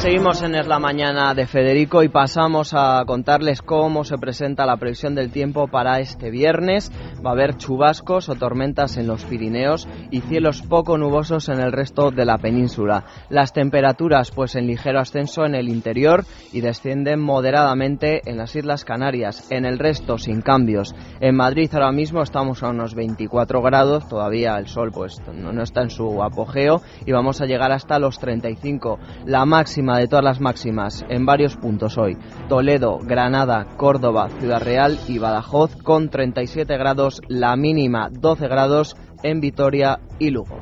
Seguimos en Es la Mañana de Federico y pasamos a contarles cómo se presenta la previsión del tiempo para este viernes. Va a haber chubascos o tormentas en los Pirineos y cielos poco nubosos en el resto de la península. Las temperaturas pues en ligero ascenso en el interior y descienden moderadamente en las Islas Canarias. En el resto sin cambios. En Madrid ahora mismo estamos a unos 24 grados, todavía el sol pues no, no está en su apogeo y vamos a llegar hasta los 35. La máxima de todas las máximas en varios puntos hoy. Toledo, Granada, Córdoba, Ciudad Real y Badajoz con 37 grados, la mínima 12 grados en Vitoria y Lugo.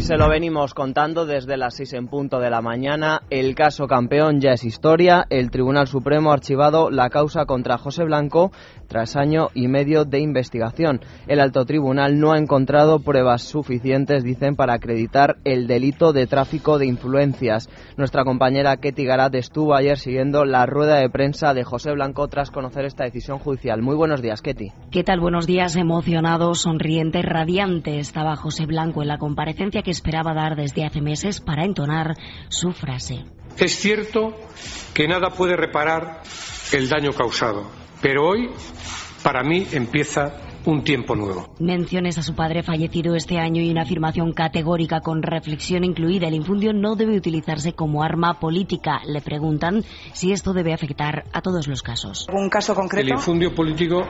Y se lo venimos contando desde las 6 en punto de la mañana. El caso campeón ya es historia. El Tribunal Supremo ha archivado la causa contra José Blanco tras año y medio de investigación. El alto tribunal no ha encontrado pruebas suficientes, dicen, para acreditar el delito de tráfico de influencias. Nuestra compañera Ketty Garat estuvo ayer siguiendo la rueda de prensa de José Blanco tras conocer esta decisión judicial. Muy buenos días, Ketty. ¿Qué tal? Buenos días. Emocionado, sonriente, radiante estaba José Blanco en la comparecencia que esperaba dar desde hace meses para entonar su frase. Es cierto que nada puede reparar el daño causado, pero hoy, para mí, empieza un tiempo nuevo. Menciones a su padre fallecido este año y una afirmación categórica con reflexión incluida. El infundio no debe utilizarse como arma política. Le preguntan si esto debe afectar a todos los casos. ¿Un caso concreto? El infundio político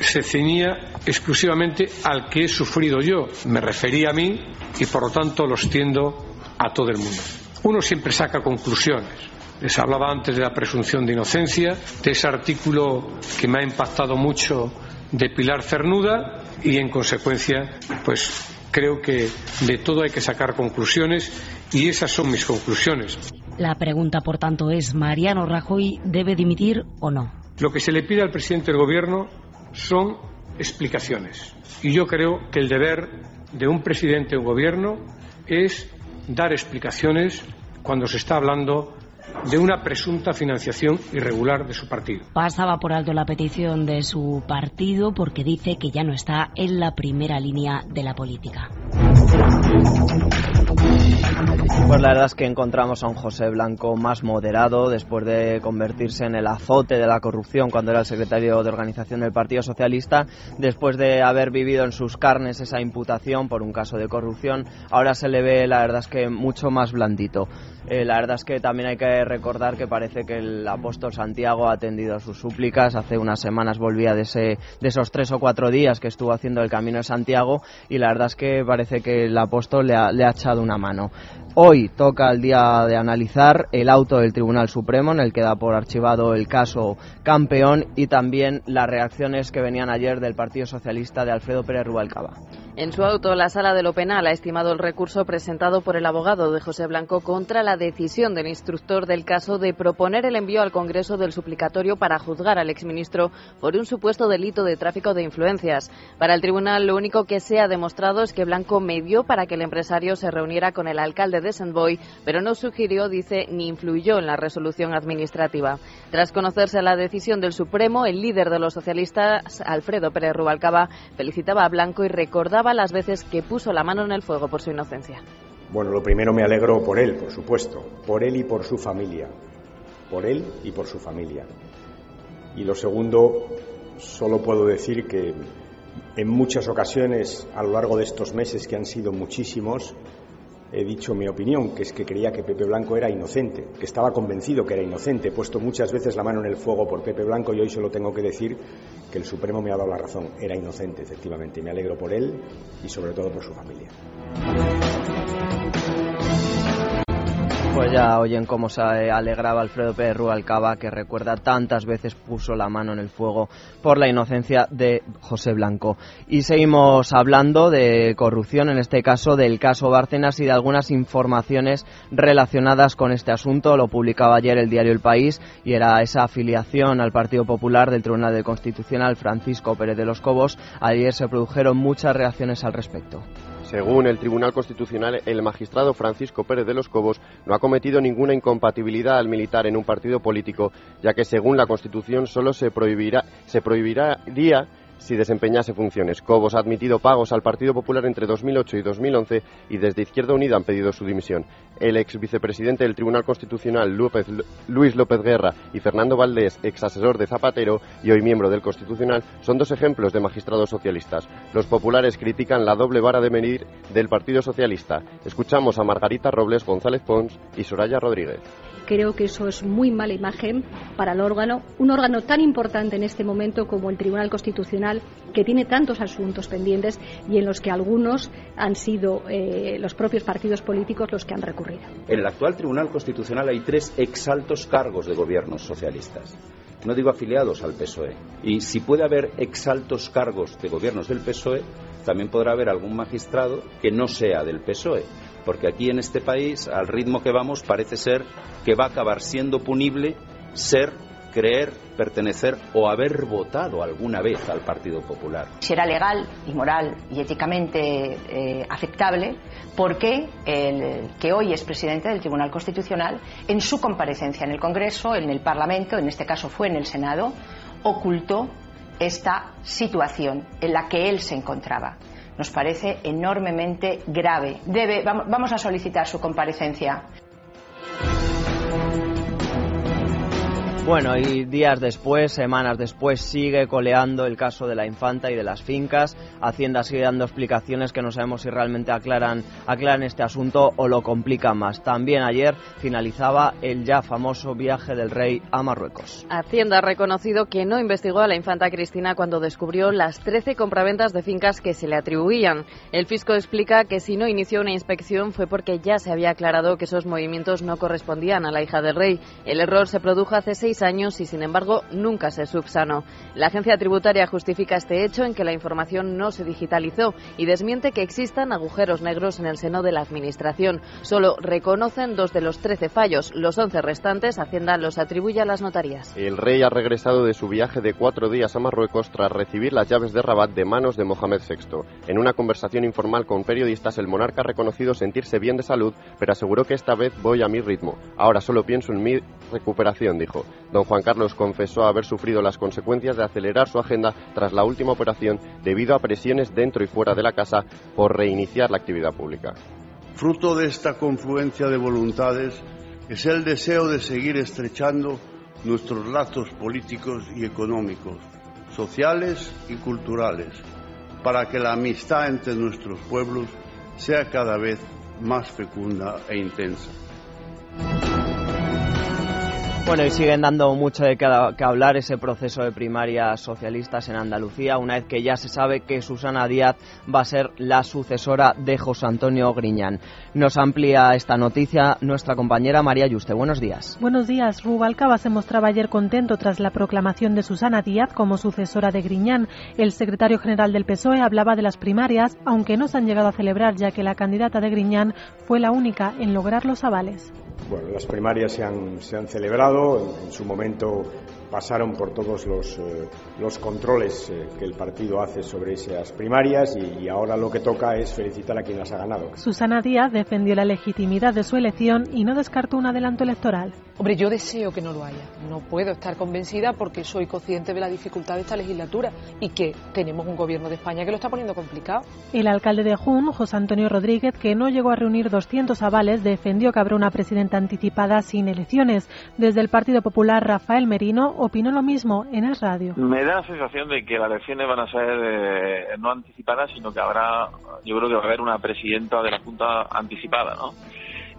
se ceñía exclusivamente al que he sufrido yo. Me refería a mí y por lo tanto lo extiendo a todo el mundo. Uno siempre saca conclusiones. Les hablaba antes de la presunción de inocencia, de ese artículo que me ha impactado mucho de Pilar Cernuda y en consecuencia pues creo que de todo hay que sacar conclusiones y esas son mis conclusiones. La pregunta, por tanto, es, ¿Mariano Rajoy debe dimitir o no? Lo que se le pide al presidente del Gobierno son explicaciones. Y yo creo que el deber de un presidente de un Gobierno es dar explicaciones cuando se está hablando de una presunta financiación irregular de su partido. Pasaba por alto la petición de su partido porque dice que ya no está en la primera línea de la política. Pues la verdad es que encontramos a un José Blanco más moderado después de convertirse en el azote de la corrupción cuando era el secretario de organización del Partido Socialista, después de haber vivido en sus carnes esa imputación por un caso de corrupción, ahora se le ve la verdad es que mucho más blandito. Eh, la verdad es que también hay que recordar que parece que el apóstol Santiago ha atendido a sus súplicas. Hace unas semanas volvía de, ese, de esos tres o cuatro días que estuvo haciendo el camino de Santiago y la verdad es que parece que el apóstol le ha, le ha echado una mano. Hoy toca el día de analizar el auto del Tribunal Supremo en el que da por archivado el caso campeón y también las reacciones que venían ayer del Partido Socialista de Alfredo Pérez Rubalcaba. En su auto, la Sala de lo Penal ha estimado el recurso presentado por el abogado de José Blanco contra la decisión del instructor del caso de proponer el envío al Congreso del suplicatorio para juzgar al exministro por un supuesto delito de tráfico de influencias. Para el tribunal, lo único que se ha demostrado es que Blanco medió para que el empresario se reuniera con el alcalde de Boy, pero no sugirió, dice, ni influyó en la resolución administrativa. Tras conocerse la decisión del Supremo, el líder de los socialistas, Alfredo Pérez Rubalcaba, felicitaba a Blanco y recordaba las veces que puso la mano en el fuego por su inocencia. Bueno, lo primero me alegro por él, por supuesto, por él y por su familia, por él y por su familia. Y lo segundo, solo puedo decir que en muchas ocasiones a lo largo de estos meses, que han sido muchísimos, he dicho mi opinión, que es que creía que Pepe Blanco era inocente, que estaba convencido que era inocente. He puesto muchas veces la mano en el fuego por Pepe Blanco y hoy solo tengo que decir que el Supremo me ha dado la razón. Era inocente, efectivamente. Me alegro por él y sobre todo por su familia. Pues ya oyen cómo se alegraba Alfredo Pérez Rubalcaba, que recuerda tantas veces puso la mano en el fuego por la inocencia de José Blanco. Y seguimos hablando de corrupción, en este caso del caso Bárcenas y de algunas informaciones relacionadas con este asunto. Lo publicaba ayer el diario El País y era esa afiliación al Partido Popular del Tribunal Constitucional Francisco Pérez de los Cobos. Ayer se produjeron muchas reacciones al respecto. Según el Tribunal Constitucional, el magistrado Francisco Pérez de los Cobos no ha cometido ninguna incompatibilidad al militar en un partido político, ya que según la Constitución solo se prohibirá, se prohibiría si desempeñase funciones. Cobos ha admitido pagos al Partido Popular entre 2008 y 2011 y desde Izquierda Unida han pedido su dimisión. El ex vicepresidente del Tribunal Constitucional, Luis López Guerra, y Fernando Valdés, ex asesor de Zapatero y hoy miembro del Constitucional, son dos ejemplos de magistrados socialistas. Los populares critican la doble vara de medir del Partido Socialista. Escuchamos a Margarita Robles González Pons y Soraya Rodríguez. Creo que eso es muy mala imagen para el órgano, un órgano tan importante en este momento como el Tribunal Constitucional, que tiene tantos asuntos pendientes y en los que algunos han sido eh, los propios partidos políticos los que han recurrido. En el actual Tribunal Constitucional hay tres exaltos cargos de gobiernos socialistas no digo afiliados al PSOE. Y si puede haber exaltos cargos de gobiernos del PSOE, también podrá haber algún magistrado que no sea del PSOE porque aquí en este país, al ritmo que vamos, parece ser que va a acabar siendo punible ser, creer, pertenecer o haber votado alguna vez al Partido Popular. Será legal y moral y éticamente eh, aceptable porque el que hoy es presidente del Tribunal Constitucional, en su comparecencia en el Congreso, en el Parlamento, en este caso fue en el Senado, ocultó esta situación en la que él se encontraba nos parece enormemente grave. Debe, vamos a solicitar su comparecencia. Bueno, y días después, semanas después, sigue coleando el caso de la infanta y de las fincas. Hacienda sigue dando explicaciones que no sabemos si realmente aclaran, aclaran este asunto o lo complican más. También ayer finalizaba el ya famoso viaje del rey a Marruecos. Hacienda ha reconocido que no investigó a la infanta Cristina cuando descubrió las 13 compraventas de fincas que se le atribuían. El fisco explica que si no inició una inspección fue porque ya se había aclarado que esos movimientos no correspondían a la hija del rey. El error se produjo hace seis años y, sin embargo, nunca se subsanó. La agencia tributaria justifica este hecho en que la información no se digitalizó y desmiente que existan agujeros negros en el seno de la Administración. Solo reconocen dos de los trece fallos. Los once restantes, Hacienda los atribuye a las notarías. El rey ha regresado de su viaje de cuatro días a Marruecos tras recibir las llaves de Rabat de manos de Mohamed VI. En una conversación informal con periodistas, el monarca ha reconocido sentirse bien de salud, pero aseguró que esta vez voy a mi ritmo. Ahora solo pienso en mi recuperación, dijo. Don Juan Carlos confesó haber sufrido las consecuencias de acelerar su agenda tras la última operación debido a presiones dentro y fuera de la casa por reiniciar la actividad pública. Fruto de esta confluencia de voluntades es el deseo de seguir estrechando nuestros lazos políticos y económicos, sociales y culturales, para que la amistad entre nuestros pueblos sea cada vez más fecunda e intensa. Bueno, y siguen dando mucho de que hablar ese proceso de primarias socialistas en Andalucía, una vez que ya se sabe que Susana Díaz va a ser la sucesora de José Antonio Griñán. Nos amplía esta noticia nuestra compañera María Yuste. Buenos días. Buenos días. Rubalcaba se mostraba ayer contento tras la proclamación de Susana Díaz como sucesora de Griñán. El secretario general del PSOE hablaba de las primarias, aunque no se han llegado a celebrar ya que la candidata de Griñán fue la única en lograr los avales. Bueno, las primarias se han, se han celebrado, en, su momento pasaron por todos los, eh, los controles eh, que el partido hace sobre esas primarias y, ahora lo que toca es felicitar a quien las ha ganado. Susana Díaz defendió la legitimidad de su elección y no descartó un adelanto electoral. Hombre, yo deseo que no lo haya. No puedo estar convencida porque soy consciente de la dificultad de esta legislatura y que tenemos un gobierno de España que lo está poniendo complicado. El alcalde de Jun, José Antonio Rodríguez, que no llegó a reunir 200 avales, defendió que habrá una presidenta anticipada sin elecciones. Desde el Partido Popular, Rafael Merino opinó lo mismo en el radio. Me da la sensación de que las elecciones van a ser eh, no anticipadas, sino que habrá, yo creo que va a haber una presidenta de la Junta anticipada, ¿no?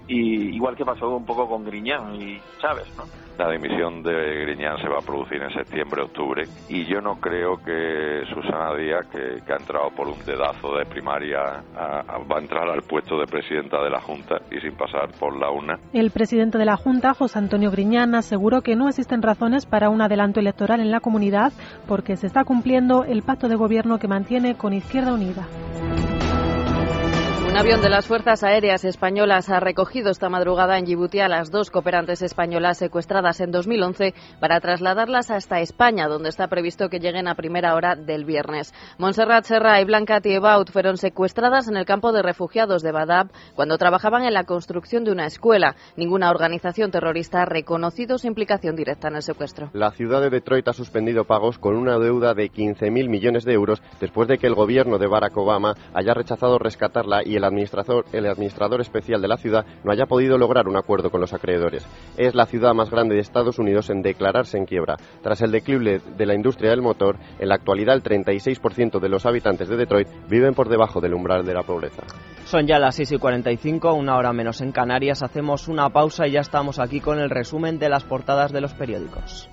Y igual que pasó un poco con Griñán y Chávez, ¿no? La dimisión de Griñán se va a producir en septiembre-octubre y yo no creo que Susana Díaz, que, ha entrado por un dedazo de primaria, va a entrar al puesto de presidenta de la Junta y sin pasar por la UNA. El presidente de la Junta, José Antonio Griñán, aseguró que no existen razones para un adelanto electoral en la comunidad porque se está cumpliendo el pacto de gobierno que mantiene con Izquierda Unida. Un avión de las Fuerzas Aéreas Españolas ha recogido esta madrugada en Djibouti a las dos cooperantes españolas secuestradas en 2011 para trasladarlas hasta España, donde está previsto que lleguen a primera hora del viernes. Montserrat Serra y Blanca Tiebaut fueron secuestradas en el campo de refugiados de Badab cuando trabajaban en la construcción de una escuela. Ninguna organización terrorista ha reconocido su implicación directa en el secuestro. La ciudad de Detroit ha suspendido pagos con una deuda de 15.000 millones de euros después de que el gobierno de Barack Obama haya rechazado rescatarla el administrador, el administrador especial de la ciudad no haya podido lograr un acuerdo con los acreedores. Es la ciudad más grande de Estados Unidos en declararse en quiebra. Tras el declive de la industria del motor, en la actualidad el 36% de los habitantes de Detroit viven por debajo del umbral de la pobreza. Son ya las 6 y 45, una hora menos en Canarias. Hacemos una pausa y ya estamos aquí con el resumen de las portadas de los periódicos.